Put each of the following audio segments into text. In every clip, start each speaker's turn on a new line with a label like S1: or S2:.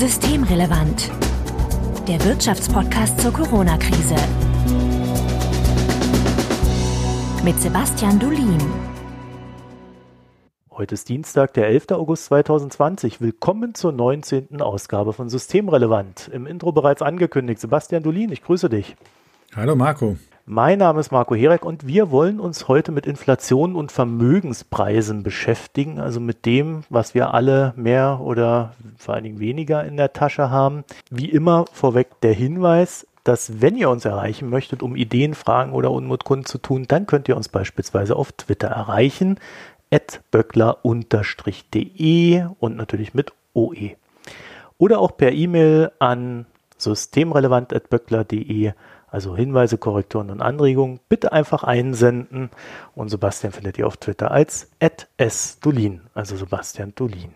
S1: Systemrelevant. Der Wirtschaftspodcast zur Corona-Krise. Mit Sebastian Dulin.
S2: Heute ist Dienstag, der 11. August 2020. Willkommen zur 19. Ausgabe von Systemrelevant. Im Intro bereits angekündigt. Sebastian Dulin, ich grüße dich.
S3: Hallo Marco.
S2: Mein Name ist Marco Herek und wir wollen uns heute mit Inflation und Vermögenspreisen beschäftigen, also mit dem, was wir alle mehr oder vor allen Dingen weniger in der Tasche haben. Wie immer vorweg der Hinweis, dass wenn ihr uns erreichen möchtet, um Ideen, Fragen oder Unmut zu tun, dann könnt ihr uns beispielsweise auf Twitter erreichen, böckler-de und natürlich mit OE. Oder auch per E-Mail an systemrelevant.böckler.de also Hinweise, Korrekturen und Anregungen, bitte einfach einsenden. Und Sebastian findet ihr auf Twitter als @sdulin, also Sebastian Dulin.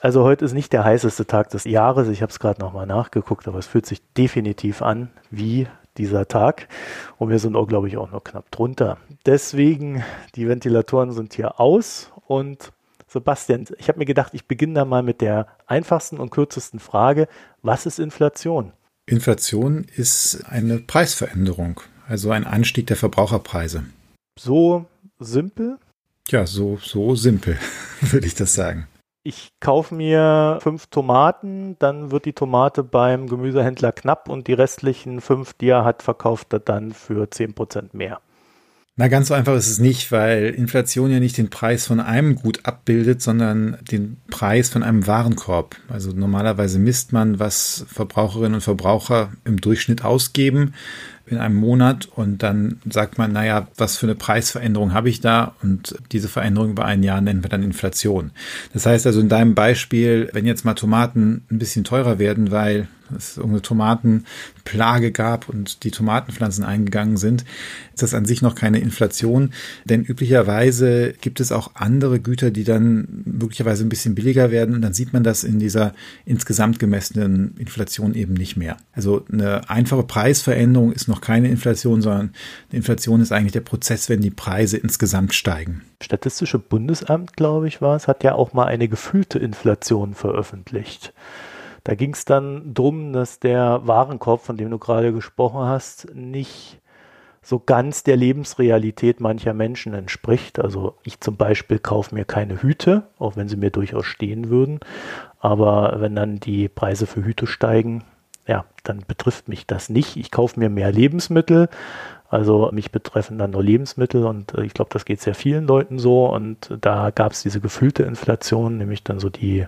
S2: Also heute ist nicht der heißeste Tag des Jahres. Ich habe es gerade nochmal nachgeguckt, aber es fühlt sich definitiv an wie dieser Tag. Und wir sind auch, glaube ich, auch noch knapp drunter. Deswegen, die Ventilatoren sind hier aus. Und Sebastian, ich habe mir gedacht, ich beginne da mal mit der einfachsten und kürzesten Frage. Was ist Inflation?
S3: Inflation ist eine Preisveränderung, also ein Anstieg der Verbraucherpreise.
S2: So simpel?
S3: Ja, so, so simpel, würde ich das sagen.
S2: Ich kaufe mir fünf Tomaten, dann wird die Tomate beim Gemüsehändler knapp und die restlichen fünf, die er hat, verkauft er dann für zehn Prozent mehr.
S3: Na, ganz so einfach ist es nicht, weil Inflation ja nicht den Preis von einem Gut abbildet, sondern den Preis von einem Warenkorb. Also normalerweise misst man, was Verbraucherinnen und Verbraucher im Durchschnitt ausgeben in einem Monat und dann sagt man, naja, was für eine Preisveränderung habe ich da? Und diese Veränderung über ein Jahr nennen wir dann Inflation. Das heißt also in deinem Beispiel, wenn jetzt mal Tomaten ein bisschen teurer werden, weil es irgendeine Tomatenplage gab und die Tomatenpflanzen eingegangen sind, ist das an sich noch keine Inflation. Denn üblicherweise gibt es auch andere Güter, die dann möglicherweise ein bisschen billiger werden und dann sieht man das in dieser insgesamt gemessenen Inflation eben nicht mehr. Also eine einfache Preisveränderung ist noch keine Inflation, sondern eine Inflation ist eigentlich der Prozess, wenn die Preise insgesamt steigen.
S2: Statistische Bundesamt, glaube ich, war es, hat ja auch mal eine gefühlte Inflation veröffentlicht. Da ging es dann darum, dass der Warenkorb, von dem du gerade gesprochen hast, nicht so ganz der Lebensrealität mancher Menschen entspricht. Also ich zum Beispiel kaufe mir keine Hüte, auch wenn sie mir durchaus stehen würden. Aber wenn dann die Preise für Hüte steigen, dann betrifft mich das nicht. Ich kaufe mir mehr Lebensmittel. Also mich betreffen dann nur Lebensmittel und äh, ich glaube, das geht sehr vielen Leuten so. Und da gab es diese gefühlte Inflation, nämlich dann so die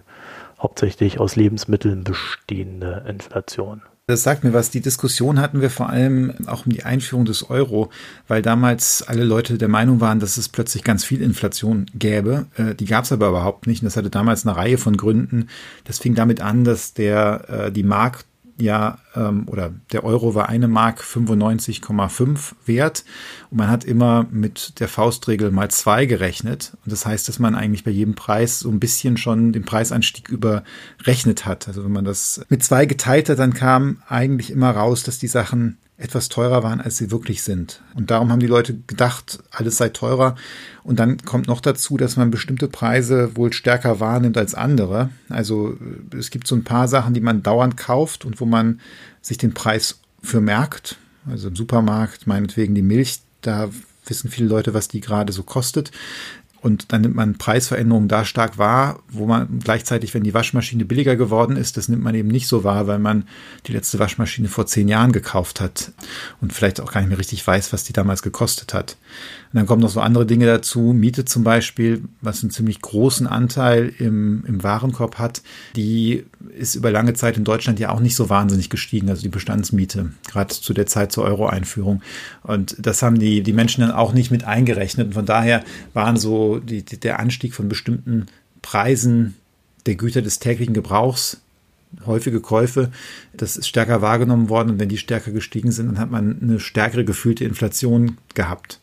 S2: hauptsächlich aus Lebensmitteln bestehende Inflation.
S3: Das sagt mir was. Die Diskussion hatten wir vor allem auch um die Einführung des Euro, weil damals alle Leute der Meinung waren, dass es plötzlich ganz viel Inflation gäbe. Äh, die gab es aber überhaupt nicht. Und das hatte damals eine Reihe von Gründen. Das fing damit an, dass der äh, die Mark ja, ähm, oder der Euro war eine Mark 95,5 wert und man hat immer mit der Faustregel mal zwei gerechnet. Und das heißt, dass man eigentlich bei jedem Preis so ein bisschen schon den Preisanstieg überrechnet hat. Also wenn man das mit zwei geteilt hat, dann kam eigentlich immer raus, dass die Sachen etwas teurer waren, als sie wirklich sind. Und darum haben die Leute gedacht, alles sei teurer. Und dann kommt noch dazu, dass man bestimmte Preise wohl stärker wahrnimmt als andere. Also es gibt so ein paar Sachen, die man dauernd kauft und wo man sich den Preis für merkt. Also im Supermarkt, meinetwegen die Milch, da wissen viele Leute, was die gerade so kostet. Und dann nimmt man Preisveränderungen da stark wahr, wo man gleichzeitig, wenn die Waschmaschine billiger geworden ist, das nimmt man eben nicht so wahr, weil man die letzte Waschmaschine vor zehn Jahren gekauft hat und vielleicht auch gar nicht mehr richtig weiß, was die damals gekostet hat. Und dann kommen noch so andere Dinge dazu. Miete zum Beispiel, was einen ziemlich großen Anteil im, im Warenkorb hat, die ist über lange Zeit in Deutschland ja auch nicht so wahnsinnig gestiegen, also die Bestandsmiete, gerade zu der Zeit zur Euro-Einführung. Und das haben die, die Menschen dann auch nicht mit eingerechnet. Und von daher waren so die, der Anstieg von bestimmten Preisen der Güter des täglichen Gebrauchs häufige Käufe, das ist stärker wahrgenommen worden und wenn die stärker gestiegen sind, dann hat man eine stärkere gefühlte Inflation gehabt.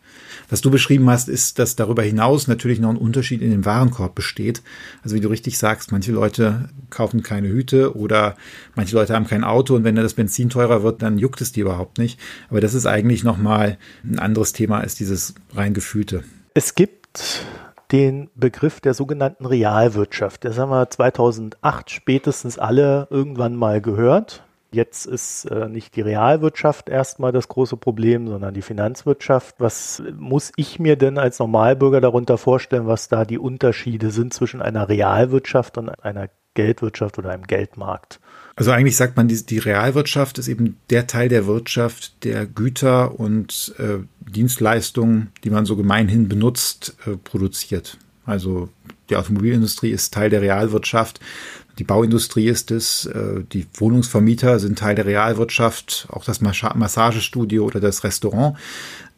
S3: Was du beschrieben hast, ist, dass darüber hinaus natürlich noch ein Unterschied in dem Warenkorb besteht. Also wie du richtig sagst, manche Leute kaufen keine Hüte oder manche Leute haben kein Auto und wenn das Benzin teurer wird, dann juckt es die überhaupt nicht. Aber das ist eigentlich nochmal ein anderes Thema als dieses rein gefühlte.
S2: Es gibt den Begriff der sogenannten Realwirtschaft. Das haben wir 2008 spätestens alle irgendwann mal gehört. Jetzt ist äh, nicht die Realwirtschaft erstmal das große Problem, sondern die Finanzwirtschaft. Was muss ich mir denn als Normalbürger darunter vorstellen, was da die Unterschiede sind zwischen einer Realwirtschaft und einer Geldwirtschaft oder einem Geldmarkt?
S3: Also eigentlich sagt man, die, die Realwirtschaft ist eben der Teil der Wirtschaft, der Güter und äh, Dienstleistungen, die man so gemeinhin benutzt, äh, produziert. Also die Automobilindustrie ist Teil der Realwirtschaft, die Bauindustrie ist es, äh, die Wohnungsvermieter sind Teil der Realwirtschaft, auch das Massagestudio oder das Restaurant.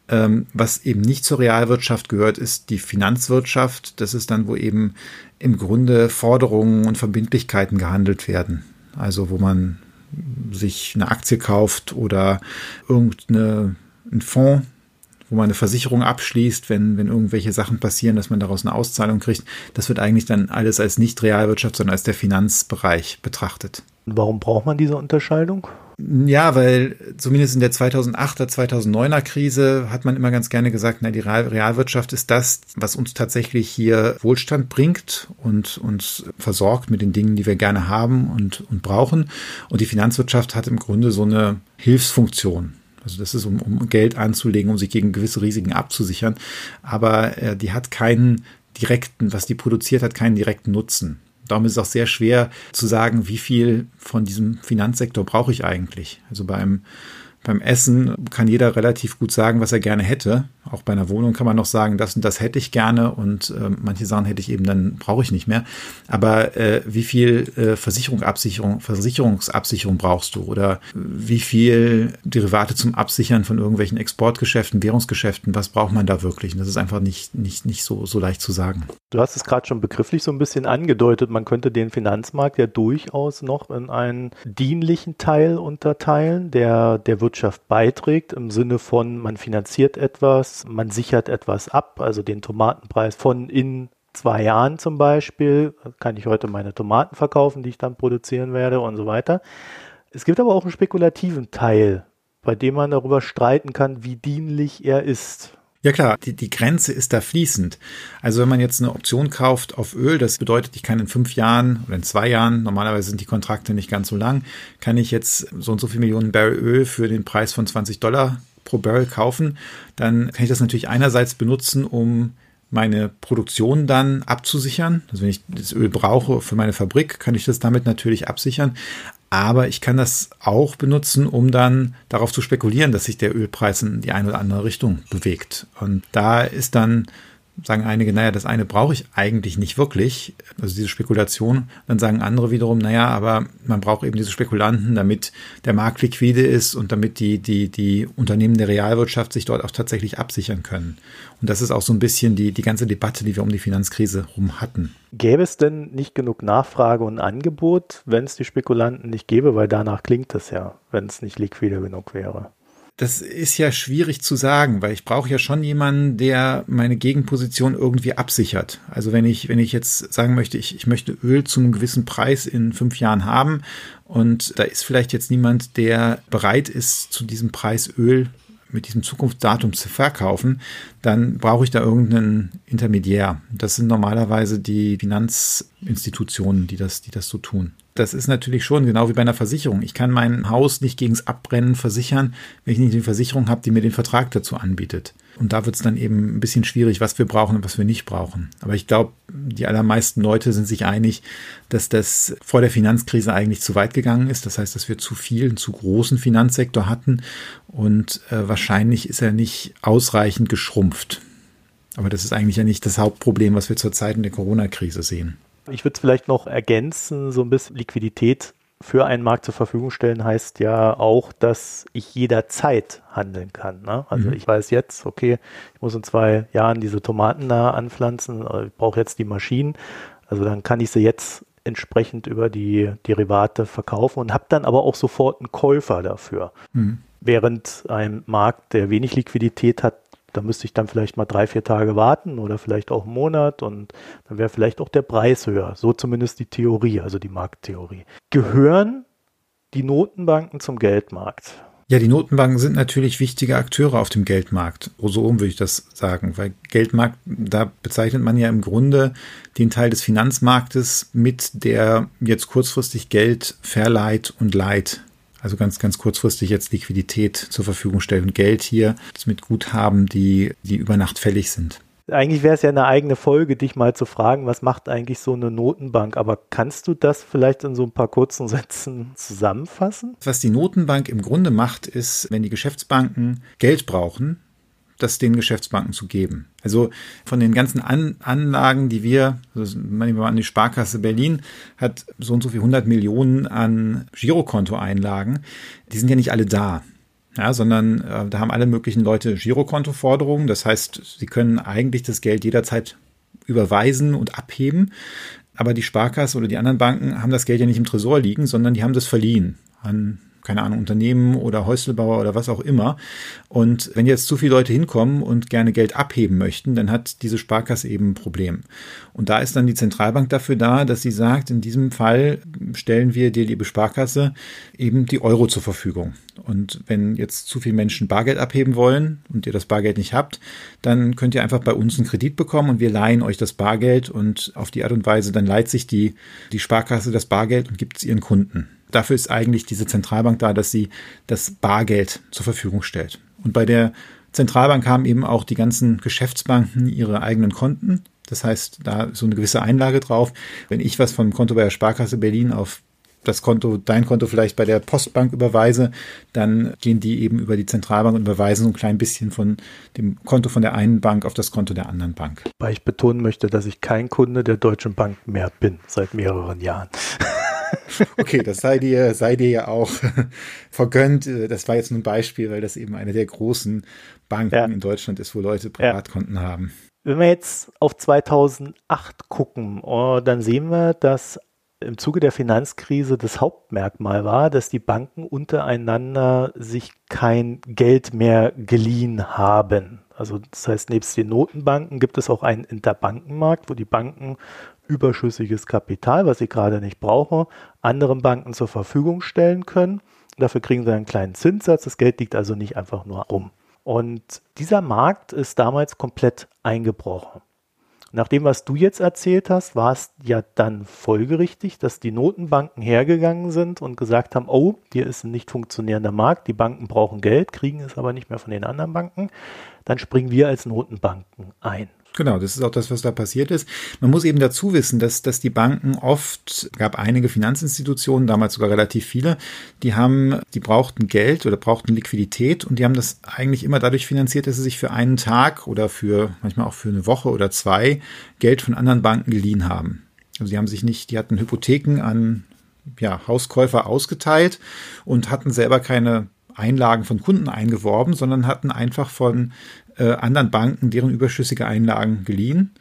S3: Ähm, was eben nicht zur Realwirtschaft gehört, ist die Finanzwirtschaft. Das ist dann, wo eben im Grunde Forderungen und Verbindlichkeiten gehandelt werden. Also wo man sich eine Aktie kauft oder irgendeinen Fonds, wo man eine Versicherung abschließt, wenn, wenn irgendwelche Sachen passieren, dass man daraus eine Auszahlung kriegt. Das wird eigentlich dann alles als nicht Realwirtschaft, sondern als der Finanzbereich betrachtet.
S2: Warum braucht man diese Unterscheidung?
S3: Ja, weil zumindest in der 2008er, 2009er Krise hat man immer ganz gerne gesagt, na, die Realwirtschaft ist das, was uns tatsächlich hier Wohlstand bringt und uns versorgt mit den Dingen, die wir gerne haben und, und brauchen. Und die Finanzwirtschaft hat im Grunde so eine Hilfsfunktion. Also das ist, um, um Geld anzulegen, um sich gegen gewisse Risiken abzusichern. Aber äh, die hat keinen direkten, was die produziert hat, keinen direkten Nutzen. Darum ist es auch sehr schwer zu sagen, wie viel von diesem Finanzsektor brauche ich eigentlich. Also beim, beim Essen kann jeder relativ gut sagen, was er gerne hätte. Auch bei einer Wohnung kann man noch sagen, das und das hätte ich gerne und äh, manche Sachen hätte ich eben, dann brauche ich nicht mehr. Aber äh, wie viel äh, Versicherung, Absicherung, Versicherungsabsicherung brauchst du oder wie viel Derivate zum Absichern von irgendwelchen Exportgeschäften, Währungsgeschäften, was braucht man da wirklich? Und das ist einfach nicht, nicht, nicht so, so leicht zu sagen.
S2: Du hast es gerade schon begrifflich so ein bisschen angedeutet. Man könnte den Finanzmarkt ja durchaus noch in einen dienlichen Teil unterteilen, der der Wirtschaft beiträgt, im Sinne von, man finanziert etwas, man sichert etwas ab, also den Tomatenpreis von in zwei Jahren zum Beispiel, kann ich heute meine Tomaten verkaufen, die ich dann produzieren werde und so weiter. Es gibt aber auch einen spekulativen Teil, bei dem man darüber streiten kann, wie dienlich er ist.
S3: Ja klar, die, die Grenze ist da fließend. Also wenn man jetzt eine Option kauft auf Öl, das bedeutet, ich kann in fünf Jahren oder in zwei Jahren, normalerweise sind die Kontrakte nicht ganz so lang, kann ich jetzt so und so viel Millionen Barrel Öl für den Preis von 20 Dollar pro Barrel kaufen, dann kann ich das natürlich einerseits benutzen, um meine Produktion dann abzusichern. Also wenn ich das Öl brauche für meine Fabrik, kann ich das damit natürlich absichern. Aber ich kann das auch benutzen, um dann darauf zu spekulieren, dass sich der Ölpreis in die eine oder andere Richtung bewegt. Und da ist dann sagen einige, naja, das eine brauche ich eigentlich nicht wirklich, also diese Spekulation. Dann sagen andere wiederum, naja, aber man braucht eben diese Spekulanten, damit der Markt liquide ist und damit die, die, die Unternehmen der Realwirtschaft sich dort auch tatsächlich absichern können. Und das ist auch so ein bisschen die, die ganze Debatte, die wir um die Finanzkrise rum hatten.
S2: Gäbe es denn nicht genug Nachfrage und Angebot, wenn es die Spekulanten nicht gäbe? Weil danach klingt es ja, wenn es nicht liquide genug wäre
S3: das ist ja schwierig zu sagen, weil ich brauche ja schon jemanden, der meine Gegenposition irgendwie absichert. Also wenn ich, wenn ich jetzt sagen möchte, ich, ich möchte Öl zu einem gewissen Preis in fünf Jahren haben und da ist vielleicht jetzt niemand, der bereit ist, zu diesem Preis Öl mit diesem Zukunftsdatum zu verkaufen, dann brauche ich da irgendeinen Intermediär. Das sind normalerweise die Finanzinstitutionen, die das, die das so tun das ist natürlich schon genau wie bei einer Versicherung. Ich kann mein Haus nicht gegens Abbrennen versichern, wenn ich nicht eine Versicherung habe, die mir den Vertrag dazu anbietet. Und da wird es dann eben ein bisschen schwierig, was wir brauchen und was wir nicht brauchen. Aber ich glaube, die allermeisten Leute sind sich einig, dass das vor der Finanzkrise eigentlich zu weit gegangen ist. Das heißt, dass wir zu viel, zu großen Finanzsektor hatten und äh, wahrscheinlich ist er nicht ausreichend geschrumpft. Aber das ist eigentlich ja nicht das Hauptproblem, was wir zurzeit in der Corona-Krise sehen.
S2: Ich würde es vielleicht noch ergänzen, so ein bisschen Liquidität für einen Markt zur Verfügung stellen heißt ja auch, dass ich jederzeit handeln kann. Ne? Also mhm. ich weiß jetzt, okay, ich muss in zwei Jahren diese Tomaten da anpflanzen, ich brauche jetzt die Maschinen. Also dann kann ich sie jetzt entsprechend über die Derivate verkaufen und habe dann aber auch sofort einen Käufer dafür. Mhm. Während ein Markt, der wenig Liquidität hat, da müsste ich dann vielleicht mal drei, vier Tage warten oder vielleicht auch einen Monat und dann wäre vielleicht auch der Preis höher. So zumindest die Theorie, also die Markttheorie. Gehören die Notenbanken zum Geldmarkt?
S3: Ja, die Notenbanken sind natürlich wichtige Akteure auf dem Geldmarkt. So rum würde ich das sagen, weil Geldmarkt, da bezeichnet man ja im Grunde den Teil des Finanzmarktes mit, der jetzt kurzfristig Geld verleiht und leiht. Also ganz, ganz kurzfristig jetzt Liquidität zur Verfügung stellt und Geld hier mit Guthaben, die, die über Nacht fällig sind.
S2: Eigentlich wäre es ja eine eigene Folge, dich mal zu fragen, was macht eigentlich so eine Notenbank? Aber kannst du das vielleicht in so ein paar kurzen Sätzen zusammenfassen?
S3: Was die Notenbank im Grunde macht, ist, wenn die Geschäftsbanken Geld brauchen, das den Geschäftsbanken zu geben. Also von den ganzen an Anlagen, die wir, also nehmen an die Sparkasse Berlin, hat so und so viel 100 Millionen an Girokontoeinlagen. Die sind ja nicht alle da ja, sondern äh, da haben alle möglichen Leute Girokontoforderungen. Das heißt, sie können eigentlich das Geld jederzeit überweisen und abheben. Aber die Sparkasse oder die anderen Banken haben das Geld ja nicht im Tresor liegen, sondern die haben das verliehen an keine Ahnung, Unternehmen oder Häuslebauer oder was auch immer. Und wenn jetzt zu viele Leute hinkommen und gerne Geld abheben möchten, dann hat diese Sparkasse eben ein Problem. Und da ist dann die Zentralbank dafür da, dass sie sagt, in diesem Fall stellen wir dir, liebe Sparkasse, eben die Euro zur Verfügung. Und wenn jetzt zu viele Menschen Bargeld abheben wollen und ihr das Bargeld nicht habt, dann könnt ihr einfach bei uns einen Kredit bekommen und wir leihen euch das Bargeld und auf die Art und Weise dann leiht sich die, die Sparkasse das Bargeld und gibt es ihren Kunden. Dafür ist eigentlich diese Zentralbank da, dass sie das Bargeld zur Verfügung stellt. Und bei der Zentralbank haben eben auch die ganzen Geschäftsbanken ihre eigenen Konten. Das heißt, da ist so eine gewisse Einlage drauf. Wenn ich was vom Konto bei der Sparkasse Berlin auf das Konto, dein Konto vielleicht bei der Postbank überweise, dann gehen die eben über die Zentralbank und überweisen so ein klein bisschen von dem Konto von der einen Bank auf das Konto der anderen Bank.
S2: Weil ich betonen möchte, dass ich kein Kunde der Deutschen Bank mehr bin, seit mehreren Jahren.
S3: Okay, das sei dir, sei dir ja auch vergönnt. Das war jetzt nur ein Beispiel, weil das eben eine der großen Banken ja. in Deutschland ist, wo Leute Privatkonten ja. haben.
S2: Wenn wir jetzt auf 2008 gucken, oh, dann sehen wir, dass im Zuge der Finanzkrise das Hauptmerkmal war, dass die Banken untereinander sich kein Geld mehr geliehen haben. Also das heißt, nebst den Notenbanken gibt es auch einen Interbankenmarkt, wo die Banken überschüssiges Kapital, was sie gerade nicht brauchen, anderen Banken zur Verfügung stellen können. Dafür kriegen sie einen kleinen Zinssatz. Das Geld liegt also nicht einfach nur rum. Und dieser Markt ist damals komplett eingebrochen. Nach dem, was du jetzt erzählt hast, war es ja dann folgerichtig, dass die Notenbanken hergegangen sind und gesagt haben, oh, hier ist ein nicht funktionierender Markt, die Banken brauchen Geld, kriegen es aber nicht mehr von den anderen Banken. Dann springen wir als Notenbanken ein.
S3: Genau, das ist auch das, was da passiert ist. Man muss eben dazu wissen, dass, dass die Banken oft, gab einige Finanzinstitutionen, damals sogar relativ viele, die haben, die brauchten Geld oder brauchten Liquidität und die haben das eigentlich immer dadurch finanziert, dass sie sich für einen Tag oder für, manchmal auch für eine Woche oder zwei Geld von anderen Banken geliehen haben. Also die haben sich nicht, die hatten Hypotheken an ja, Hauskäufer ausgeteilt und hatten selber keine Einlagen von Kunden eingeworben, sondern hatten einfach von äh, anderen Banken deren überschüssige Einlagen geliehen.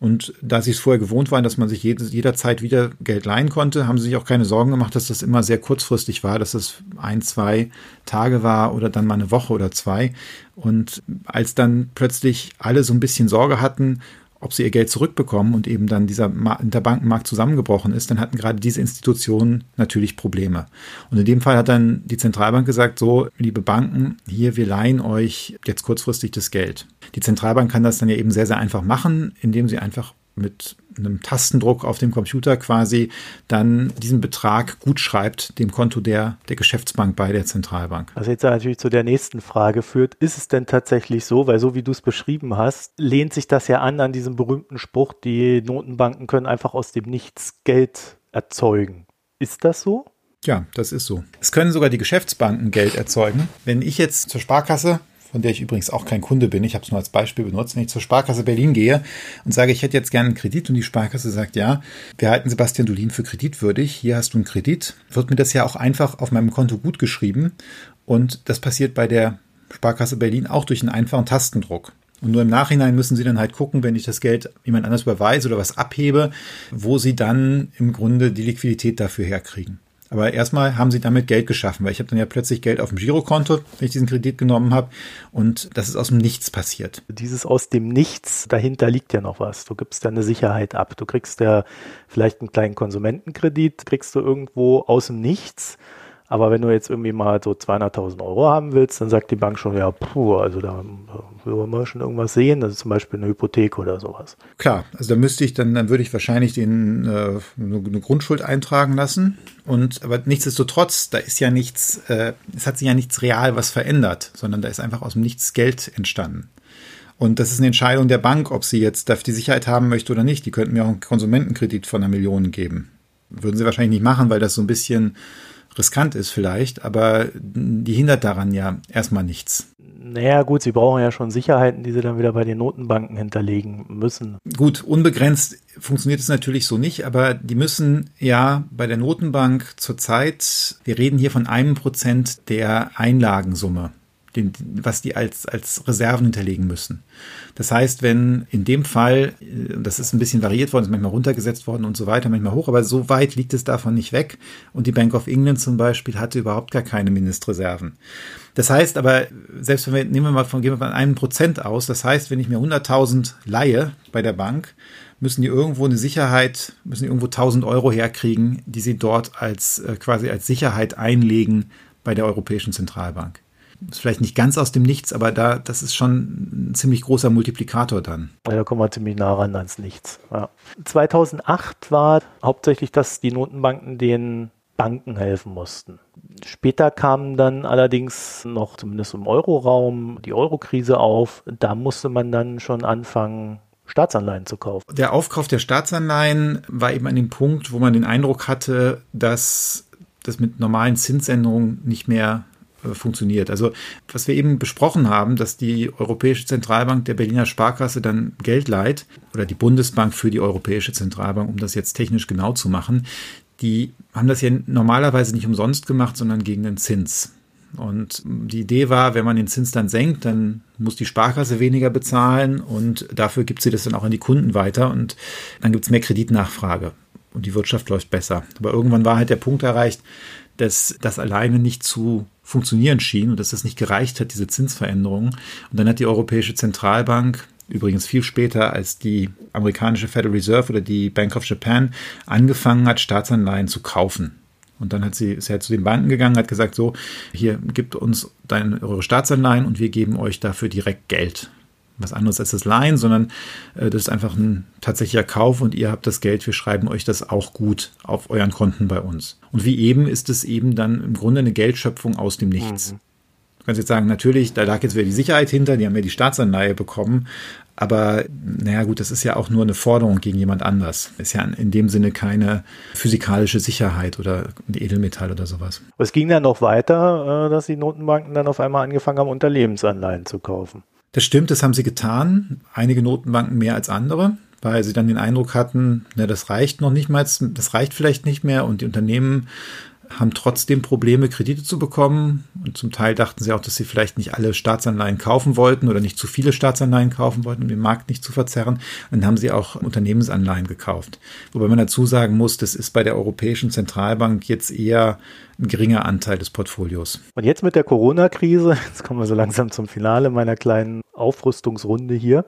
S3: Und da sie es vorher gewohnt waren, dass man sich jede, jederzeit wieder Geld leihen konnte, haben sie sich auch keine Sorgen gemacht, dass das immer sehr kurzfristig war, dass das ein, zwei Tage war oder dann mal eine Woche oder zwei. Und als dann plötzlich alle so ein bisschen Sorge hatten, ob sie ihr Geld zurückbekommen und eben dann dieser Interbankenmarkt zusammengebrochen ist, dann hatten gerade diese Institutionen natürlich Probleme. Und in dem Fall hat dann die Zentralbank gesagt, so, liebe Banken, hier, wir leihen euch jetzt kurzfristig das Geld. Die Zentralbank kann das dann ja eben sehr, sehr einfach machen, indem sie einfach mit einem Tastendruck auf dem Computer quasi dann diesen Betrag gut schreibt dem Konto der, der Geschäftsbank bei der Zentralbank.
S2: Was jetzt natürlich zu der nächsten Frage führt, ist es denn tatsächlich so, weil so wie du es beschrieben hast, lehnt sich das ja an an diesem berühmten Spruch, die Notenbanken können einfach aus dem Nichts Geld erzeugen. Ist das so?
S3: Ja, das ist so. Es können sogar die Geschäftsbanken Geld erzeugen. Wenn ich jetzt zur Sparkasse von der ich übrigens auch kein Kunde bin, ich habe es nur als Beispiel benutzt, wenn ich zur Sparkasse Berlin gehe und sage, ich hätte jetzt gerne einen Kredit und die Sparkasse sagt, ja, wir halten Sebastian Dolin für kreditwürdig, hier hast du einen Kredit, wird mir das ja auch einfach auf meinem Konto gut geschrieben und das passiert bei der Sparkasse Berlin auch durch einen einfachen Tastendruck. Und nur im Nachhinein müssen sie dann halt gucken, wenn ich das Geld jemand anders überweise oder was abhebe, wo sie dann im Grunde die Liquidität dafür herkriegen. Aber erstmal haben sie damit Geld geschaffen, weil ich habe dann ja plötzlich Geld auf dem Girokonto, wenn ich diesen Kredit genommen habe. Und das ist aus dem Nichts passiert.
S2: Dieses aus dem Nichts, dahinter liegt ja noch was. Du gibst ja eine Sicherheit ab. Du kriegst ja vielleicht einen kleinen Konsumentenkredit, kriegst du irgendwo aus dem Nichts. Aber wenn du jetzt irgendwie mal so 200.000 Euro haben willst, dann sagt die Bank schon, ja, puh, also da will man schon irgendwas sehen, das ist zum Beispiel eine Hypothek oder sowas.
S3: Klar, also da müsste ich dann, dann würde ich wahrscheinlich den, äh, eine Grundschuld eintragen lassen. Und aber nichtsdestotrotz, da ist ja nichts, äh, es hat sich ja nichts real was verändert, sondern da ist einfach aus dem Nichts Geld entstanden. Und das ist eine Entscheidung der Bank, ob sie jetzt die Sicherheit haben möchte oder nicht. Die könnten mir auch einen Konsumentenkredit von einer Million geben. Würden sie wahrscheinlich nicht machen, weil das so ein bisschen riskant ist vielleicht, aber die hindert daran ja erstmal nichts.
S2: Naja, gut, sie brauchen ja schon Sicherheiten, die sie dann wieder bei den Notenbanken hinterlegen müssen.
S3: Gut, unbegrenzt funktioniert es natürlich so nicht, aber die müssen ja bei der Notenbank zurzeit, wir reden hier von einem Prozent der Einlagensumme den, was die als, als Reserven hinterlegen müssen. Das heißt, wenn in dem Fall, äh, das ist ein bisschen variiert worden, ist manchmal runtergesetzt worden und so weiter, manchmal hoch, aber so weit liegt es davon nicht weg. Und die Bank of England zum Beispiel hatte überhaupt gar keine Mindestreserven. Das heißt aber, selbst wenn wir, nehmen wir mal von, gehen wir von einem Prozent aus, das heißt, wenn ich mir 100.000 leihe bei der Bank, müssen die irgendwo eine Sicherheit, müssen die irgendwo 1000 Euro herkriegen, die sie dort als, äh, quasi als Sicherheit einlegen bei der Europäischen Zentralbank ist vielleicht nicht ganz aus dem Nichts, aber da, das ist schon ein ziemlich großer Multiplikator dann.
S2: Ja, da kommen wir ziemlich nah ran ans Nichts. Ja. 2008 war hauptsächlich, dass die Notenbanken den Banken helfen mussten. Später kam dann allerdings noch, zumindest im Euroraum, die Eurokrise auf. Da musste man dann schon anfangen, Staatsanleihen zu kaufen.
S3: Der Aufkauf der Staatsanleihen war eben an dem Punkt, wo man den Eindruck hatte, dass das mit normalen Zinsänderungen nicht mehr funktioniert. Also was wir eben besprochen haben, dass die Europäische Zentralbank der Berliner Sparkasse dann Geld leiht oder die Bundesbank für die Europäische Zentralbank, um das jetzt technisch genau zu machen, die haben das ja normalerweise nicht umsonst gemacht, sondern gegen den Zins. Und die Idee war, wenn man den Zins dann senkt, dann muss die Sparkasse weniger bezahlen und dafür gibt sie das dann auch an die Kunden weiter und dann gibt es mehr Kreditnachfrage und die Wirtschaft läuft besser. Aber irgendwann war halt der Punkt erreicht, dass das alleine nicht zu funktionieren schien und dass das nicht gereicht hat, diese Zinsveränderungen. Und dann hat die Europäische Zentralbank, übrigens viel später als die amerikanische Federal Reserve oder die Bank of Japan, angefangen hat, Staatsanleihen zu kaufen. Und dann hat sie, ist er zu den Banken gegangen, hat gesagt, so, hier gibt uns deine, eure Staatsanleihen und wir geben euch dafür direkt Geld was anderes als das Leihen, sondern äh, das ist einfach ein tatsächlicher Kauf und ihr habt das Geld, wir schreiben euch das auch gut auf euren Konten bei uns. Und wie eben ist es eben dann im Grunde eine Geldschöpfung aus dem Nichts. Mhm. Du kannst jetzt sagen, natürlich, da lag jetzt wieder die Sicherheit hinter, die haben ja die Staatsanleihe bekommen, aber naja gut, das ist ja auch nur eine Forderung gegen jemand anders. Ist ja in dem Sinne keine physikalische Sicherheit oder ein Edelmetall oder sowas.
S2: Es ging dann noch weiter, äh, dass die Notenbanken dann auf einmal angefangen haben, Unternehmensanleihen zu kaufen.
S3: Das stimmt, das haben sie getan. Einige Notenbanken mehr als andere, weil sie dann den Eindruck hatten, na, das reicht noch nicht mal, das reicht vielleicht nicht mehr und die Unternehmen haben trotzdem Probleme, Kredite zu bekommen. Und zum Teil dachten sie auch, dass sie vielleicht nicht alle Staatsanleihen kaufen wollten oder nicht zu viele Staatsanleihen kaufen wollten, um den Markt nicht zu verzerren. Und dann haben sie auch Unternehmensanleihen gekauft. Wobei man dazu sagen muss, das ist bei der Europäischen Zentralbank jetzt eher ein geringer Anteil des Portfolios.
S2: Und jetzt mit der Corona-Krise, jetzt kommen wir so langsam zum Finale meiner kleinen Aufrüstungsrunde hier.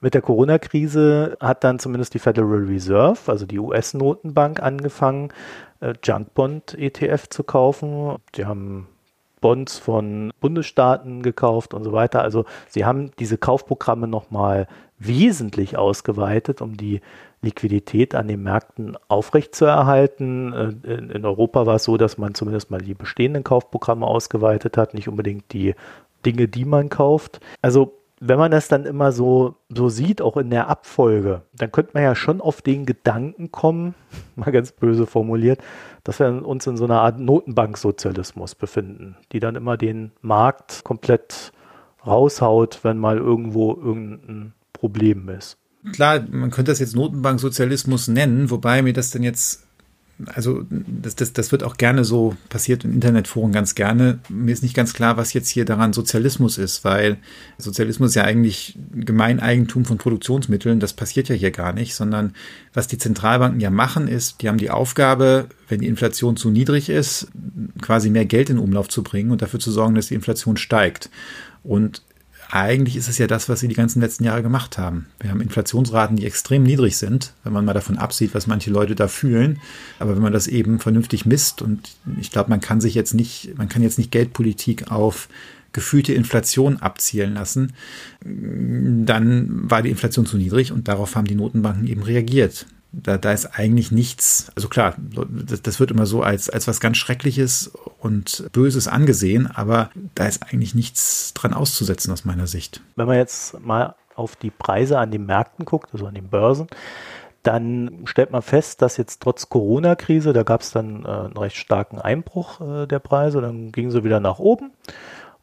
S2: Mit der Corona-Krise hat dann zumindest die Federal Reserve, also die US-Notenbank, angefangen, äh, Junkbond-ETF zu kaufen. Die haben Bonds von Bundesstaaten gekauft und so weiter. Also sie haben diese Kaufprogramme nochmal wesentlich ausgeweitet, um die Liquidität an den Märkten aufrechtzuerhalten. Äh, in Europa war es so, dass man zumindest mal die bestehenden Kaufprogramme ausgeweitet hat, nicht unbedingt die Dinge, die man kauft. Also wenn man das dann immer so, so sieht, auch in der Abfolge, dann könnte man ja schon auf den Gedanken kommen, mal ganz böse formuliert, dass wir uns in so einer Art Notenbanksozialismus befinden, die dann immer den Markt komplett raushaut, wenn mal irgendwo irgendein Problem ist.
S3: Klar, man könnte das jetzt Notenbanksozialismus nennen, wobei mir das denn jetzt also das, das, das wird auch gerne so passiert in Internetforen ganz gerne. Mir ist nicht ganz klar, was jetzt hier daran Sozialismus ist, weil Sozialismus ist ja eigentlich Gemeineigentum von Produktionsmitteln. Das passiert ja hier gar nicht, sondern was die Zentralbanken ja machen ist, die haben die Aufgabe, wenn die Inflation zu niedrig ist, quasi mehr Geld in Umlauf zu bringen und dafür zu sorgen, dass die Inflation steigt. Und eigentlich ist es ja das, was sie die ganzen letzten Jahre gemacht haben. Wir haben Inflationsraten, die extrem niedrig sind, wenn man mal davon absieht, was manche Leute da fühlen. Aber wenn man das eben vernünftig misst und ich glaube, man kann sich jetzt nicht, man kann jetzt nicht Geldpolitik auf gefühlte Inflation abzielen lassen, dann war die Inflation zu niedrig und darauf haben die Notenbanken eben reagiert. Da, da ist eigentlich nichts, also klar, das, wird immer so als, als was ganz Schreckliches und Böses angesehen, aber da ist eigentlich nichts dran auszusetzen aus meiner Sicht.
S2: Wenn man jetzt mal auf die Preise an den Märkten guckt, also an den Börsen, dann stellt man fest, dass jetzt trotz Corona-Krise, da gab es dann äh, einen recht starken Einbruch äh, der Preise, dann gingen sie wieder nach oben.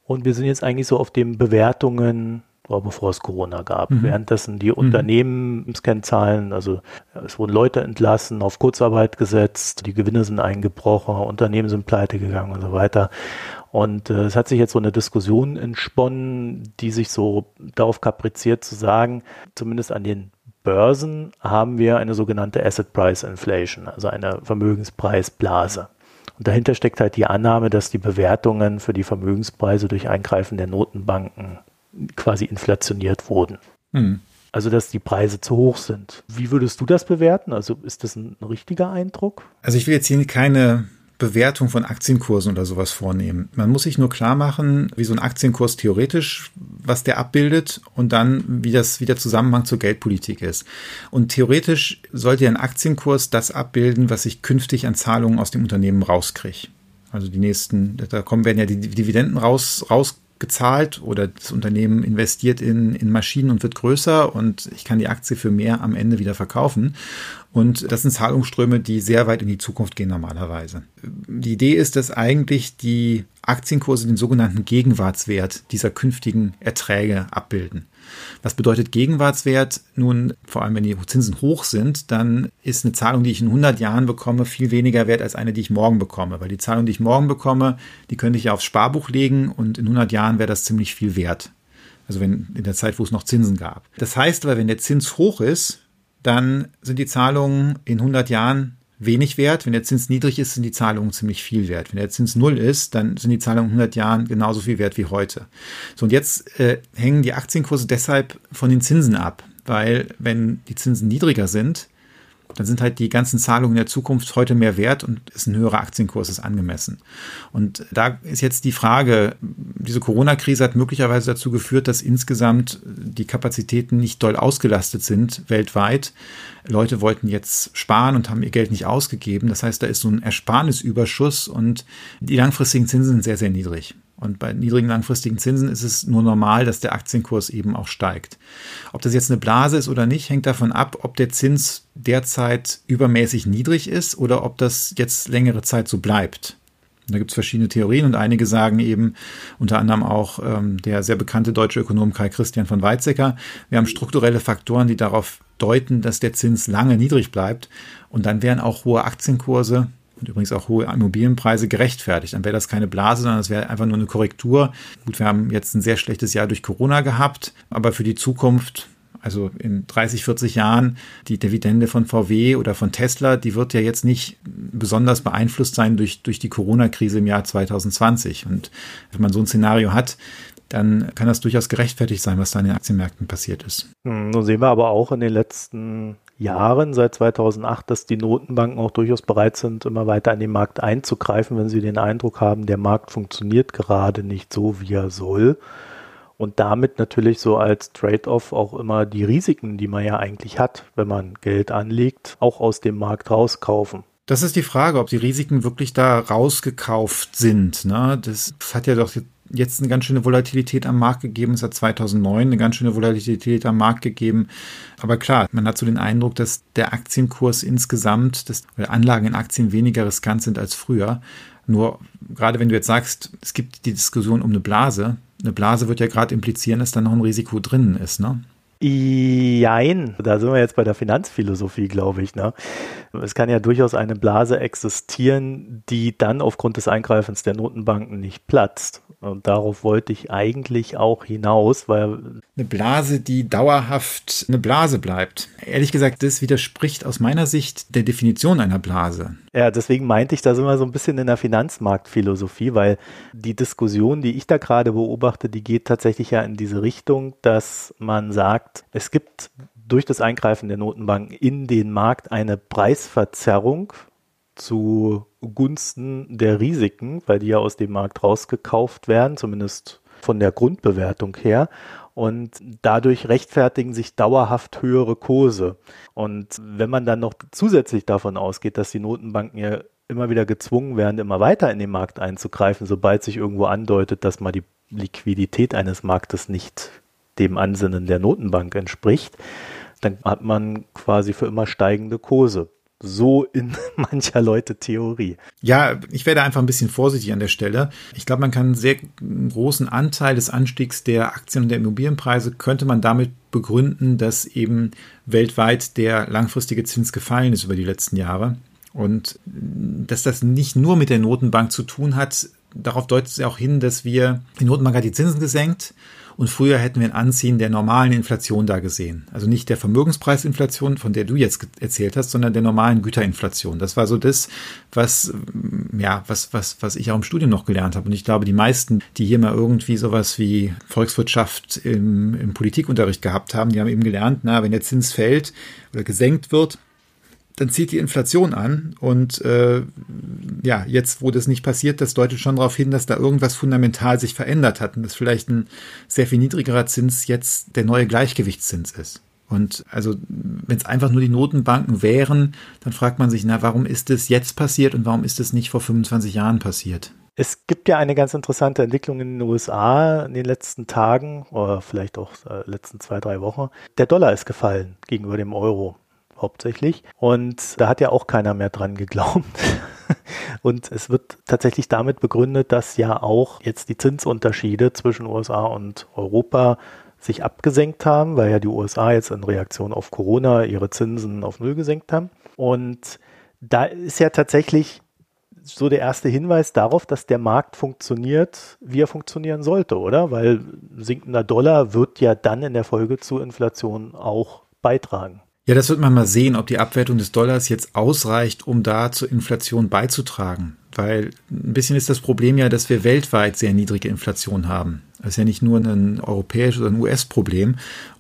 S2: Und wir sind jetzt eigentlich so auf den Bewertungen, bevor es Corona gab. Mhm. Währenddessen die mhm. Unternehmenskennzahlen, also es wurden Leute entlassen, auf Kurzarbeit gesetzt, die Gewinne sind eingebrochen, Unternehmen sind pleite gegangen und so weiter. Und äh, es hat sich jetzt so eine Diskussion entsponnen, die sich so darauf kapriziert zu sagen, zumindest an den Börsen haben wir eine sogenannte Asset Price Inflation, also eine Vermögenspreisblase. Und dahinter steckt halt die Annahme, dass die Bewertungen für die Vermögenspreise durch Eingreifen der Notenbanken quasi inflationiert wurden. Mhm. Also, dass die Preise zu hoch sind. Wie würdest du das bewerten? Also, ist das ein richtiger Eindruck?
S3: Also, ich will jetzt hier keine Bewertung von Aktienkursen oder sowas vornehmen. Man muss sich nur klar machen, wie so ein Aktienkurs theoretisch, was der abbildet und dann, wie das, wie der Zusammenhang zur Geldpolitik ist. Und theoretisch sollte ein Aktienkurs das abbilden, was ich künftig an Zahlungen aus dem Unternehmen rauskriege. Also die nächsten, da kommen werden ja die Dividenden raus, raus gezahlt oder das Unternehmen investiert in, in Maschinen und wird größer und ich kann die Aktie für mehr am Ende wieder verkaufen. Und das sind Zahlungsströme, die sehr weit in die Zukunft gehen normalerweise. Die Idee ist, dass eigentlich die Aktienkurse den sogenannten Gegenwartswert dieser künftigen Erträge abbilden. Was bedeutet Gegenwartswert? Nun, vor allem wenn die Zinsen hoch sind, dann ist eine Zahlung, die ich in 100 Jahren bekomme, viel weniger wert als eine, die ich morgen bekomme. Weil die Zahlung, die ich morgen bekomme, die könnte ich ja aufs Sparbuch legen und in 100 Jahren wäre das ziemlich viel wert. Also wenn in der Zeit, wo es noch Zinsen gab. Das heißt aber, wenn der Zins hoch ist, dann sind die Zahlungen in 100 Jahren wenig wert. Wenn der Zins niedrig ist, sind die Zahlungen ziemlich viel wert. Wenn der Zins null ist, dann sind die Zahlungen in 100 Jahren genauso viel wert wie heute. So, und jetzt äh, hängen die Aktienkurse deshalb von den Zinsen ab, weil wenn die Zinsen niedriger sind, dann sind halt die ganzen Zahlungen in der Zukunft heute mehr wert und ist ein höherer Aktienkurs ist angemessen. Und da ist jetzt die Frage, diese Corona-Krise hat möglicherweise dazu geführt, dass insgesamt die Kapazitäten nicht doll ausgelastet sind weltweit. Leute wollten jetzt sparen und haben ihr Geld nicht ausgegeben. Das heißt, da ist so ein Ersparnisüberschuss und die langfristigen Zinsen sind sehr, sehr niedrig. Und bei niedrigen langfristigen Zinsen ist es nur normal, dass der Aktienkurs eben auch steigt. Ob das jetzt eine Blase ist oder nicht, hängt davon ab, ob der Zins derzeit übermäßig niedrig ist oder ob das jetzt längere Zeit so bleibt. Da gibt es verschiedene Theorien und einige sagen eben, unter anderem auch ähm, der sehr bekannte deutsche Ökonom Kai Christian von Weizsäcker, wir haben strukturelle Faktoren, die darauf deuten, dass der Zins lange niedrig bleibt. Und dann wären auch hohe Aktienkurse und übrigens auch hohe Immobilienpreise gerechtfertigt. Dann wäre das keine Blase, sondern es wäre einfach nur eine Korrektur. Gut, wir haben jetzt ein sehr schlechtes Jahr durch Corona gehabt, aber für die Zukunft also in 30, 40 Jahren, die Dividende von VW oder von Tesla, die wird ja jetzt nicht besonders beeinflusst sein durch, durch die Corona-Krise im Jahr 2020. Und wenn man so ein Szenario hat, dann kann das durchaus gerechtfertigt sein, was da in den Aktienmärkten passiert ist.
S2: Hm, nun sehen wir aber auch in den letzten Jahren, seit 2008, dass die Notenbanken auch durchaus bereit sind, immer weiter an den Markt einzugreifen, wenn sie den Eindruck haben, der Markt funktioniert gerade nicht so, wie er soll. Und damit natürlich so als Trade-off auch immer die Risiken, die man ja eigentlich hat, wenn man Geld anlegt, auch aus dem Markt rauskaufen.
S3: Das ist die Frage, ob die Risiken wirklich da rausgekauft sind. Ne? Das hat ja doch jetzt eine ganz schöne Volatilität am Markt gegeben. Hat 2009 eine ganz schöne Volatilität am Markt gegeben. Aber klar, man hat so den Eindruck, dass der Aktienkurs insgesamt, dass Anlagen in Aktien weniger riskant sind als früher. Nur gerade wenn du jetzt sagst, es gibt die Diskussion um eine Blase. Eine Blase wird ja gerade implizieren, dass da noch ein Risiko drin ist, ne?
S2: Jein, da sind wir jetzt bei der Finanzphilosophie, glaube ich. Ne? Es kann ja durchaus eine Blase existieren, die dann aufgrund des Eingreifens der Notenbanken nicht platzt. Und darauf wollte ich eigentlich auch hinaus, weil.
S3: Eine Blase, die dauerhaft eine Blase bleibt. Ehrlich gesagt, das widerspricht aus meiner Sicht der Definition einer Blase.
S2: Ja, deswegen meinte ich das immer so ein bisschen in der Finanzmarktphilosophie, weil die Diskussion, die ich da gerade beobachte, die geht tatsächlich ja in diese Richtung, dass man sagt, es gibt durch das Eingreifen der Notenbanken in den Markt eine Preisverzerrung zu Gunsten der Risiken, weil die ja aus dem Markt rausgekauft werden, zumindest von der Grundbewertung her. Und dadurch rechtfertigen sich dauerhaft höhere Kurse. Und wenn man dann noch zusätzlich davon ausgeht, dass die Notenbanken ja immer wieder gezwungen werden, immer weiter in den Markt einzugreifen, sobald sich irgendwo andeutet, dass mal die Liquidität eines Marktes nicht dem Ansinnen der Notenbank entspricht, dann hat man quasi für immer steigende Kurse. So in mancher Leute Theorie.
S3: Ja, ich werde einfach ein bisschen vorsichtig an der Stelle. Ich glaube, man kann einen sehr großen Anteil des Anstiegs der Aktien und der Immobilienpreise könnte man damit begründen, dass eben weltweit der langfristige Zins gefallen ist über die letzten Jahre. Und dass das nicht nur mit der Notenbank zu tun hat, darauf deutet es auch hin, dass wir, die Notenbank hat die Zinsen gesenkt und früher hätten wir ein Anziehen der normalen Inflation da gesehen. Also nicht der Vermögenspreisinflation, von der du jetzt erzählt hast, sondern der normalen Güterinflation. Das war so das, was, mm, ja, was, was, was ich auch im Studium noch gelernt habe. Und ich glaube, die meisten, die hier mal irgendwie sowas wie Volkswirtschaft im, im Politikunterricht gehabt haben, die haben eben gelernt, na, wenn der Zins fällt oder gesenkt wird, dann zieht die Inflation an. Und äh, ja, jetzt, wo das nicht passiert, das deutet schon darauf hin, dass da irgendwas fundamental sich verändert hat und dass vielleicht ein sehr viel niedrigerer Zins jetzt der neue Gleichgewichtszins ist. Und also, wenn es einfach nur die Notenbanken wären, dann fragt man sich, na, warum ist es jetzt passiert und warum ist es nicht vor 25 Jahren passiert?
S2: Es gibt ja eine ganz interessante Entwicklung in den USA in den letzten Tagen oder vielleicht auch äh, letzten zwei, drei Wochen. Der Dollar ist gefallen gegenüber dem Euro hauptsächlich. Und da hat ja auch keiner mehr dran geglaubt. Und es wird tatsächlich damit begründet, dass ja auch jetzt die Zinsunterschiede zwischen USA und Europa sich abgesenkt haben, weil ja die USA jetzt in Reaktion auf Corona ihre Zinsen auf Null gesenkt haben. Und da ist ja tatsächlich so der erste Hinweis darauf, dass der Markt funktioniert, wie er funktionieren sollte, oder? Weil sinkender Dollar wird ja dann in der Folge zur Inflation auch beitragen.
S3: Ja, das wird man mal sehen, ob die Abwertung des Dollars jetzt ausreicht, um da zur Inflation beizutragen. Weil ein bisschen ist das Problem ja, dass wir weltweit sehr niedrige Inflation haben. Das ist ja nicht nur ein europäisches oder ein US-Problem.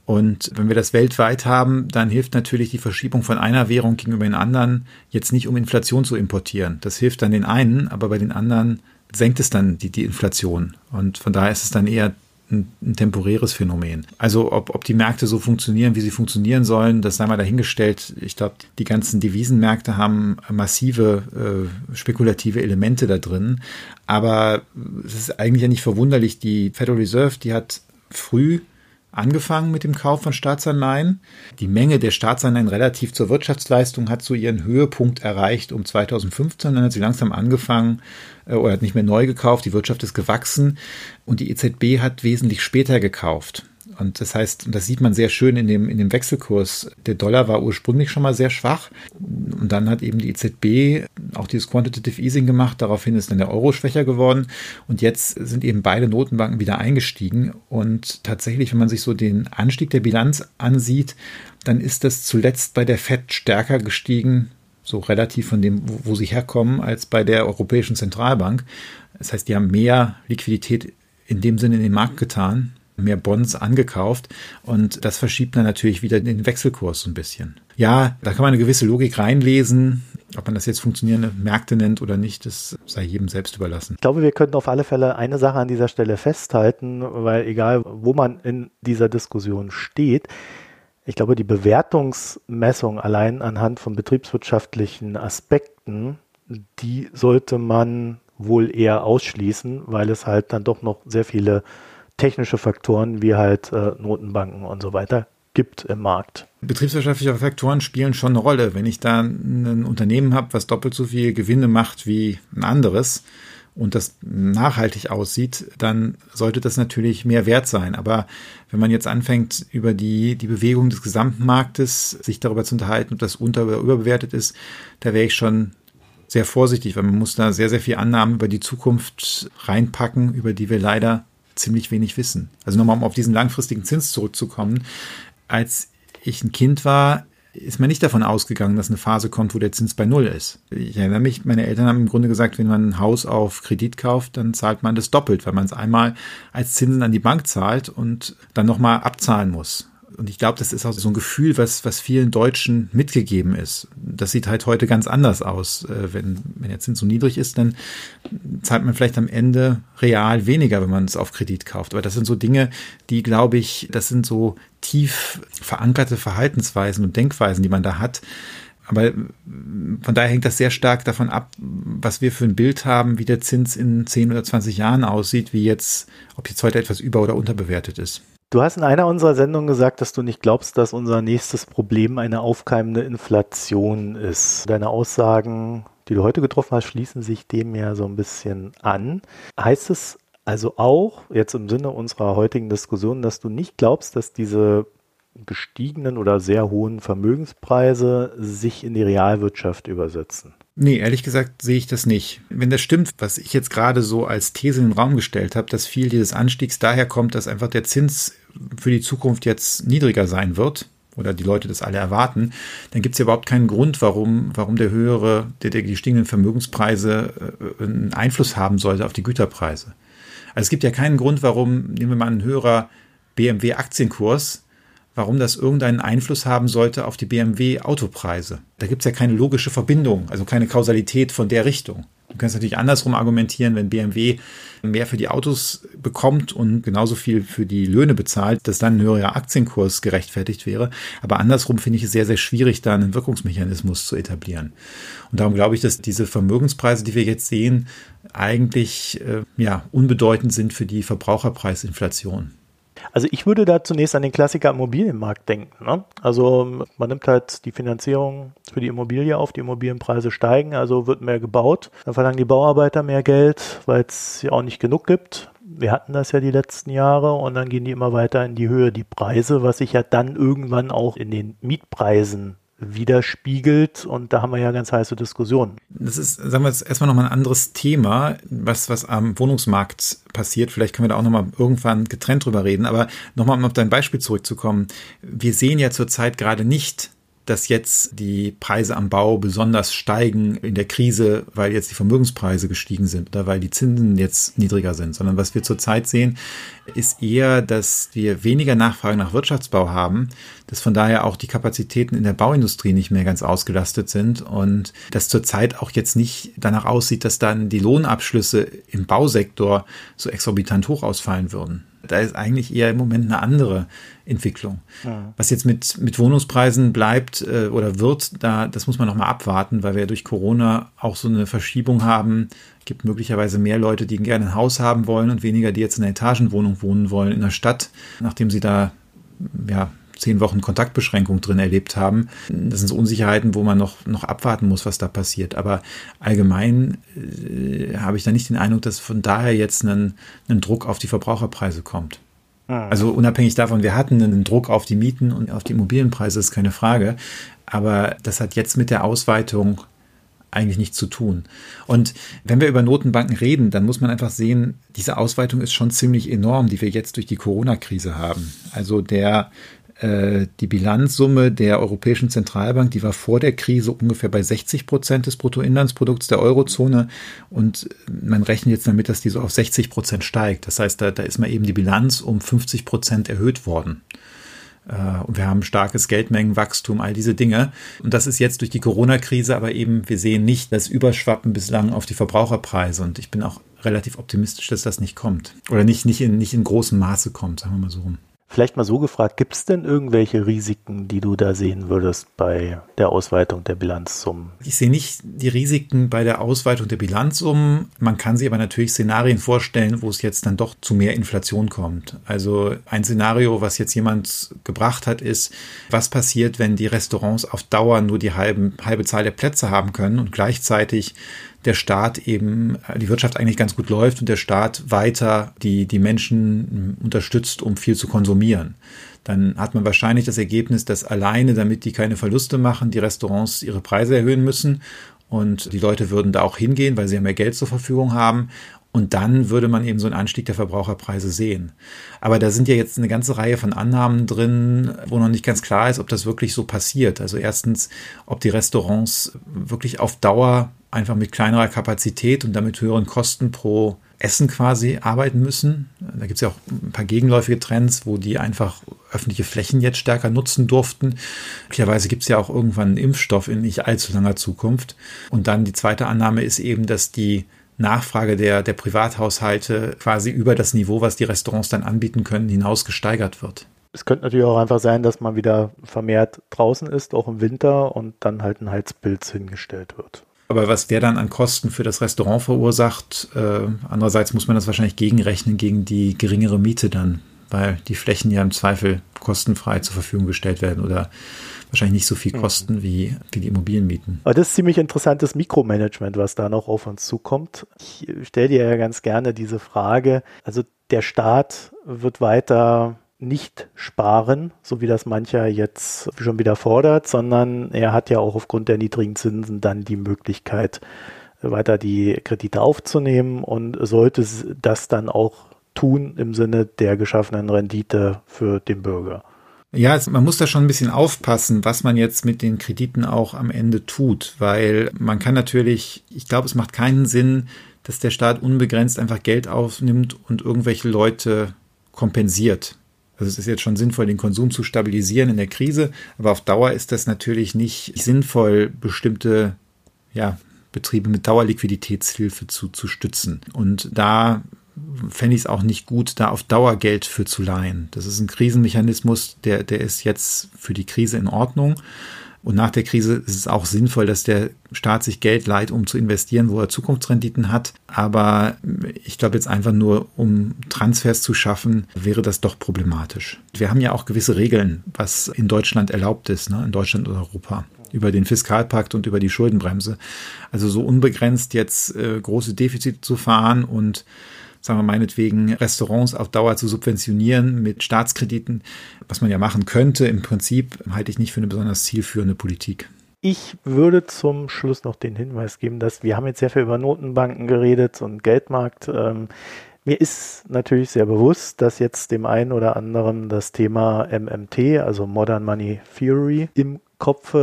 S3: Und wenn wir das weltweit haben, dann hilft natürlich die Verschiebung von einer Währung gegenüber den anderen jetzt nicht, um Inflation zu importieren. Das hilft dann den einen, aber bei den anderen senkt es dann die, die Inflation. Und von daher ist es dann eher ein, ein temporäres Phänomen. Also ob, ob die Märkte so funktionieren, wie sie funktionieren sollen, das sei mal dahingestellt. Ich glaube, die ganzen Devisenmärkte haben massive äh, spekulative Elemente da drin. Aber es ist eigentlich ja nicht verwunderlich. Die Federal Reserve, die hat früh angefangen mit dem Kauf von Staatsanleihen. Die Menge der Staatsanleihen relativ zur Wirtschaftsleistung hat so ihren Höhepunkt erreicht um 2015. Dann hat sie langsam angefangen äh, oder hat nicht mehr neu gekauft. Die Wirtschaft ist gewachsen und die EZB hat wesentlich später gekauft. Und das heißt, und das sieht man sehr schön in dem, in dem Wechselkurs. Der Dollar war ursprünglich schon mal sehr schwach. Und dann hat eben die EZB auch dieses Quantitative Easing gemacht. Daraufhin ist dann der Euro schwächer geworden. Und jetzt sind eben beide Notenbanken wieder eingestiegen. Und tatsächlich, wenn man sich so den Anstieg der Bilanz ansieht, dann ist das zuletzt bei der FED stärker gestiegen, so relativ von dem, wo, wo sie herkommen, als bei der Europäischen Zentralbank. Das heißt, die haben mehr Liquidität in dem Sinne in den Markt getan mehr Bonds angekauft und das verschiebt dann natürlich wieder den Wechselkurs so ein bisschen. Ja, da kann man eine gewisse Logik reinlesen. Ob man das jetzt funktionierende Märkte nennt oder nicht, das sei jedem selbst überlassen.
S2: Ich glaube, wir könnten auf alle Fälle eine Sache an dieser Stelle festhalten, weil egal, wo man in dieser Diskussion steht, ich glaube, die Bewertungsmessung allein anhand von betriebswirtschaftlichen Aspekten, die sollte man wohl eher ausschließen, weil es halt dann doch noch sehr viele technische Faktoren wie halt äh, Notenbanken und so weiter gibt im Markt.
S3: Betriebswirtschaftliche Faktoren spielen schon eine Rolle. Wenn ich da ein Unternehmen habe, was doppelt so viel Gewinne macht wie ein anderes und das nachhaltig aussieht, dann sollte das natürlich mehr wert sein. Aber wenn man jetzt anfängt, über die, die Bewegung des gesamten Marktes sich darüber zu unterhalten, ob das unter- oder überbewertet ist, da wäre ich schon sehr vorsichtig, weil man muss da sehr, sehr viel Annahmen über die Zukunft reinpacken, über die wir leider ziemlich wenig wissen. Also nochmal, um auf diesen langfristigen Zins zurückzukommen. Als ich ein Kind war, ist man nicht davon ausgegangen, dass eine Phase kommt, wo der Zins bei Null ist. Ich erinnere mich, meine Eltern haben im Grunde gesagt, wenn man ein Haus auf Kredit kauft, dann zahlt man das doppelt, weil man es einmal als Zinsen an die Bank zahlt und dann nochmal abzahlen muss. Und ich glaube, das ist auch so ein Gefühl, was, was vielen Deutschen mitgegeben ist. Das sieht halt heute ganz anders aus. Äh, wenn, wenn der Zins so niedrig ist, dann zahlt man vielleicht am Ende real weniger, wenn man es auf Kredit kauft. Aber das sind so Dinge, die, glaube ich, das sind so tief verankerte Verhaltensweisen und Denkweisen, die man da hat. Aber von daher hängt das sehr stark davon ab, was wir für ein Bild haben, wie der Zins in 10 oder 20 Jahren aussieht, wie jetzt, ob jetzt heute etwas über- oder unterbewertet ist.
S2: Du hast in einer unserer Sendungen gesagt, dass du nicht glaubst, dass unser nächstes Problem eine aufkeimende Inflation ist. Deine Aussagen, die du heute getroffen hast, schließen sich dem ja so ein bisschen an. Heißt es also auch, jetzt im Sinne unserer heutigen Diskussion, dass du nicht glaubst, dass diese gestiegenen oder sehr hohen Vermögenspreise sich in die Realwirtschaft übersetzen?
S3: Nee, ehrlich gesagt sehe ich das nicht. Wenn das stimmt, was ich jetzt gerade so als These in den Raum gestellt habe, dass viel dieses Anstiegs daher kommt, dass einfach der Zins für die Zukunft jetzt niedriger sein wird, oder die Leute das alle erwarten, dann gibt es ja überhaupt keinen Grund, warum, warum der höhere, der, der gestiegenen Vermögenspreise äh, einen Einfluss haben sollte auf die Güterpreise. Also es gibt ja keinen Grund, warum, nehmen wir mal einen höherer BMW-Aktienkurs, warum das irgendeinen Einfluss haben sollte auf die BMW-Autopreise. Da gibt es ja keine logische Verbindung, also keine Kausalität von der Richtung. Du kannst natürlich andersrum argumentieren, wenn BMW mehr für die Autos bekommt und genauso viel für die Löhne bezahlt, dass dann ein höherer Aktienkurs gerechtfertigt wäre. Aber andersrum finde ich es sehr, sehr schwierig, da einen Wirkungsmechanismus zu etablieren. Und darum glaube ich, dass diese Vermögenspreise, die wir jetzt sehen, eigentlich äh, ja, unbedeutend sind für die Verbraucherpreisinflation.
S2: Also ich würde da zunächst an den Klassiker Immobilienmarkt denken. Ne? Also man nimmt halt die Finanzierung für die Immobilie auf, die Immobilienpreise steigen, also wird mehr gebaut. Dann verlangen die Bauarbeiter mehr Geld, weil es ja auch nicht genug gibt. Wir hatten das ja die letzten Jahre und dann gehen die immer weiter in die Höhe, die Preise, was sich ja dann irgendwann auch in den Mietpreisen widerspiegelt und da haben wir ja ganz heiße Diskussionen.
S3: Das ist, sagen wir jetzt erstmal nochmal ein anderes Thema, was, was am Wohnungsmarkt passiert. Vielleicht können wir da auch nochmal irgendwann getrennt drüber reden, aber nochmal um auf dein Beispiel zurückzukommen. Wir sehen ja zurzeit gerade nicht, dass jetzt die Preise am Bau besonders steigen in der Krise, weil jetzt die Vermögenspreise gestiegen sind oder weil die Zinsen jetzt niedriger sind, sondern was wir zurzeit sehen, ist eher, dass wir weniger Nachfrage nach Wirtschaftsbau haben, dass von daher auch die Kapazitäten in der Bauindustrie nicht mehr ganz ausgelastet sind und dass zurzeit auch jetzt nicht danach aussieht, dass dann die Lohnabschlüsse im Bausektor so exorbitant hoch ausfallen würden. Da ist eigentlich eher im Moment eine andere Entwicklung. Ja. Was jetzt mit, mit Wohnungspreisen bleibt äh, oder wird, da, das muss man nochmal abwarten, weil wir durch Corona auch so eine Verschiebung haben. Es gibt möglicherweise mehr Leute, die gerne ein Haus haben wollen und weniger, die jetzt in einer Etagenwohnung wohnen wollen in der Stadt, nachdem sie da ja, zehn Wochen Kontaktbeschränkung drin erlebt haben. Das sind so Unsicherheiten, wo man noch, noch abwarten muss, was da passiert. Aber allgemein äh, habe ich da nicht den Eindruck, dass von daher jetzt ein, ein Druck auf die Verbraucherpreise kommt. Ah. Also unabhängig davon, wir hatten einen Druck auf die Mieten und auf die Immobilienpreise, ist keine Frage. Aber das hat jetzt mit der Ausweitung eigentlich nichts zu tun. Und wenn wir über Notenbanken reden, dann muss man einfach sehen, diese Ausweitung ist schon ziemlich enorm, die wir jetzt durch die Corona-Krise haben. Also der die Bilanzsumme der Europäischen Zentralbank, die war vor der Krise ungefähr bei 60 Prozent des Bruttoinlandsprodukts der Eurozone und man rechnet jetzt damit, dass die so auf 60 Prozent steigt. Das heißt, da, da ist mal eben die Bilanz um 50 Prozent erhöht worden. Äh, und wir haben starkes Geldmengenwachstum, all diese Dinge. Und das ist jetzt durch die Corona-Krise, aber eben, wir sehen nicht das Überschwappen bislang auf die Verbraucherpreise. Und ich bin auch relativ optimistisch, dass das nicht kommt. Oder nicht, nicht, in, nicht in großem Maße kommt, sagen wir mal so rum.
S2: Vielleicht mal so gefragt, gibt es denn irgendwelche Risiken, die du da sehen würdest bei der Ausweitung der Bilanzsummen?
S3: Ich sehe nicht die Risiken bei der Ausweitung der Bilanzsummen. Man kann sich aber natürlich Szenarien vorstellen, wo es jetzt dann doch zu mehr Inflation kommt. Also ein Szenario, was jetzt jemand gebracht hat, ist, was passiert, wenn die Restaurants auf Dauer nur die halben, halbe Zahl der Plätze haben können und gleichzeitig der Staat eben, die Wirtschaft eigentlich ganz gut läuft und der Staat weiter die, die Menschen unterstützt, um viel zu konsumieren. Dann hat man wahrscheinlich das Ergebnis, dass alleine, damit die keine Verluste machen, die Restaurants ihre Preise erhöhen müssen und die Leute würden da auch hingehen, weil sie ja mehr Geld zur Verfügung haben. Und dann würde man eben so einen Anstieg der Verbraucherpreise sehen. Aber da sind ja jetzt eine ganze Reihe von Annahmen drin, wo noch nicht ganz klar ist, ob das wirklich so passiert. Also erstens, ob die Restaurants wirklich auf Dauer einfach mit kleinerer Kapazität und damit höheren Kosten pro Essen quasi arbeiten müssen. Da gibt es ja auch ein paar gegenläufige Trends, wo die einfach öffentliche Flächen jetzt stärker nutzen durften. Möglicherweise gibt es ja auch irgendwann einen Impfstoff in nicht allzu langer Zukunft. Und dann die zweite Annahme ist eben, dass die Nachfrage der, der Privathaushalte quasi über das Niveau, was die Restaurants dann anbieten können, hinaus gesteigert wird.
S2: Es könnte natürlich auch einfach sein, dass man wieder vermehrt draußen ist, auch im Winter, und dann halt ein Heizpilz hingestellt wird.
S3: Aber was der dann an Kosten für das Restaurant verursacht, äh, andererseits muss man das wahrscheinlich gegenrechnen gegen die geringere Miete dann, weil die Flächen ja im Zweifel kostenfrei zur Verfügung gestellt werden oder wahrscheinlich nicht so viel mhm. kosten wie, wie die Immobilienmieten.
S2: Aber das ist ziemlich interessantes Mikromanagement, was da noch auf uns zukommt. Ich stelle dir ja ganz gerne diese Frage. Also der Staat wird weiter nicht sparen, so wie das mancher jetzt schon wieder fordert, sondern er hat ja auch aufgrund der niedrigen Zinsen dann die Möglichkeit, weiter die Kredite aufzunehmen und sollte das dann auch tun im Sinne der geschaffenen Rendite für den Bürger.
S3: Ja, man muss da schon ein bisschen aufpassen, was man jetzt mit den Krediten auch am Ende tut, weil man kann natürlich, ich glaube, es macht keinen Sinn, dass der Staat unbegrenzt einfach Geld aufnimmt und irgendwelche Leute kompensiert. Also es ist jetzt schon sinnvoll, den Konsum zu stabilisieren in der Krise, aber auf Dauer ist das natürlich nicht sinnvoll, bestimmte ja, Betriebe mit Dauerliquiditätshilfe zu, zu stützen. Und da fände ich es auch nicht gut, da auf Dauer Geld für zu leihen. Das ist ein Krisenmechanismus, der, der ist jetzt für die Krise in Ordnung. Und nach der Krise ist es auch sinnvoll, dass der Staat sich Geld leiht, um zu investieren, wo er Zukunftsrenditen hat. Aber ich glaube jetzt einfach nur, um Transfers zu schaffen, wäre das doch problematisch. Wir haben ja auch gewisse Regeln, was in Deutschland erlaubt ist, ne? in Deutschland und Europa über den Fiskalpakt und über die Schuldenbremse. Also so unbegrenzt jetzt äh, große Defizite zu fahren und sagen wir meinetwegen, Restaurants auf Dauer zu subventionieren mit Staatskrediten, was man ja machen könnte, im Prinzip halte ich nicht für eine besonders zielführende Politik.
S2: Ich würde zum Schluss noch den Hinweis geben, dass wir haben jetzt sehr viel über Notenbanken geredet und Geldmarkt. Ähm, mir ist natürlich sehr bewusst, dass jetzt dem einen oder anderen das Thema MMT, also Modern Money Theory, im Kopf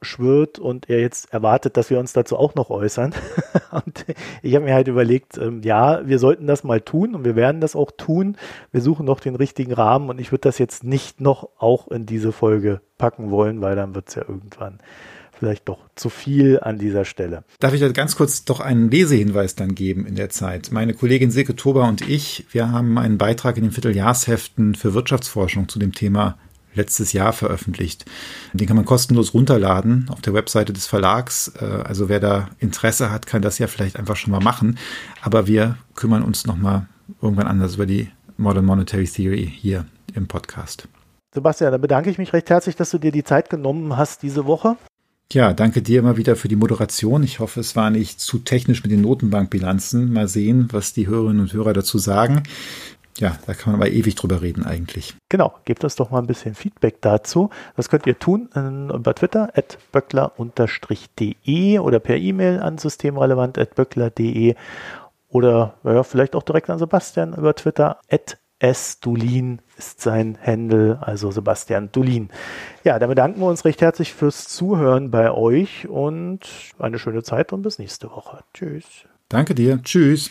S2: schwirrt und er jetzt erwartet, dass wir uns dazu auch noch äußern. und ich habe mir halt überlegt, ähm, ja, wir sollten das mal tun und wir werden das auch tun. Wir suchen noch den richtigen Rahmen und ich würde das jetzt nicht noch auch in diese Folge packen wollen, weil dann wird es ja irgendwann vielleicht doch zu viel an dieser Stelle.
S3: Darf ich da ganz kurz doch einen Lesehinweis dann geben in der Zeit? Meine Kollegin Silke Tober und ich, wir haben einen Beitrag in den Vierteljahrsheften für Wirtschaftsforschung zu dem Thema letztes Jahr veröffentlicht. Den kann man kostenlos runterladen auf der Webseite des Verlags. Äh, also wer da Interesse hat, kann das ja vielleicht einfach schon mal machen. Aber wir kümmern uns nochmal irgendwann anders über die Modern Monetary Theory hier im Podcast.
S2: Sebastian, dann bedanke ich mich recht herzlich, dass du dir die Zeit genommen hast diese Woche.
S3: Ja, danke dir immer wieder für die Moderation. Ich hoffe, es war nicht zu technisch mit den Notenbankbilanzen. Mal sehen, was die Hörerinnen und Hörer dazu sagen. Ja, da kann man aber ewig drüber reden eigentlich.
S2: Genau, gebt uns doch mal ein bisschen Feedback dazu. Das könnt ihr tun äh, über Twitter at böckler-de oder per E-Mail an systemrelevant.böckler.de oder ja, vielleicht auch direkt an Sebastian über Twitter at sdulin ist sein Handle, also Sebastian Dulin. Ja, dann bedanken wir uns recht herzlich fürs Zuhören bei euch und eine schöne Zeit und bis nächste Woche. Tschüss.
S3: Danke dir. Tschüss.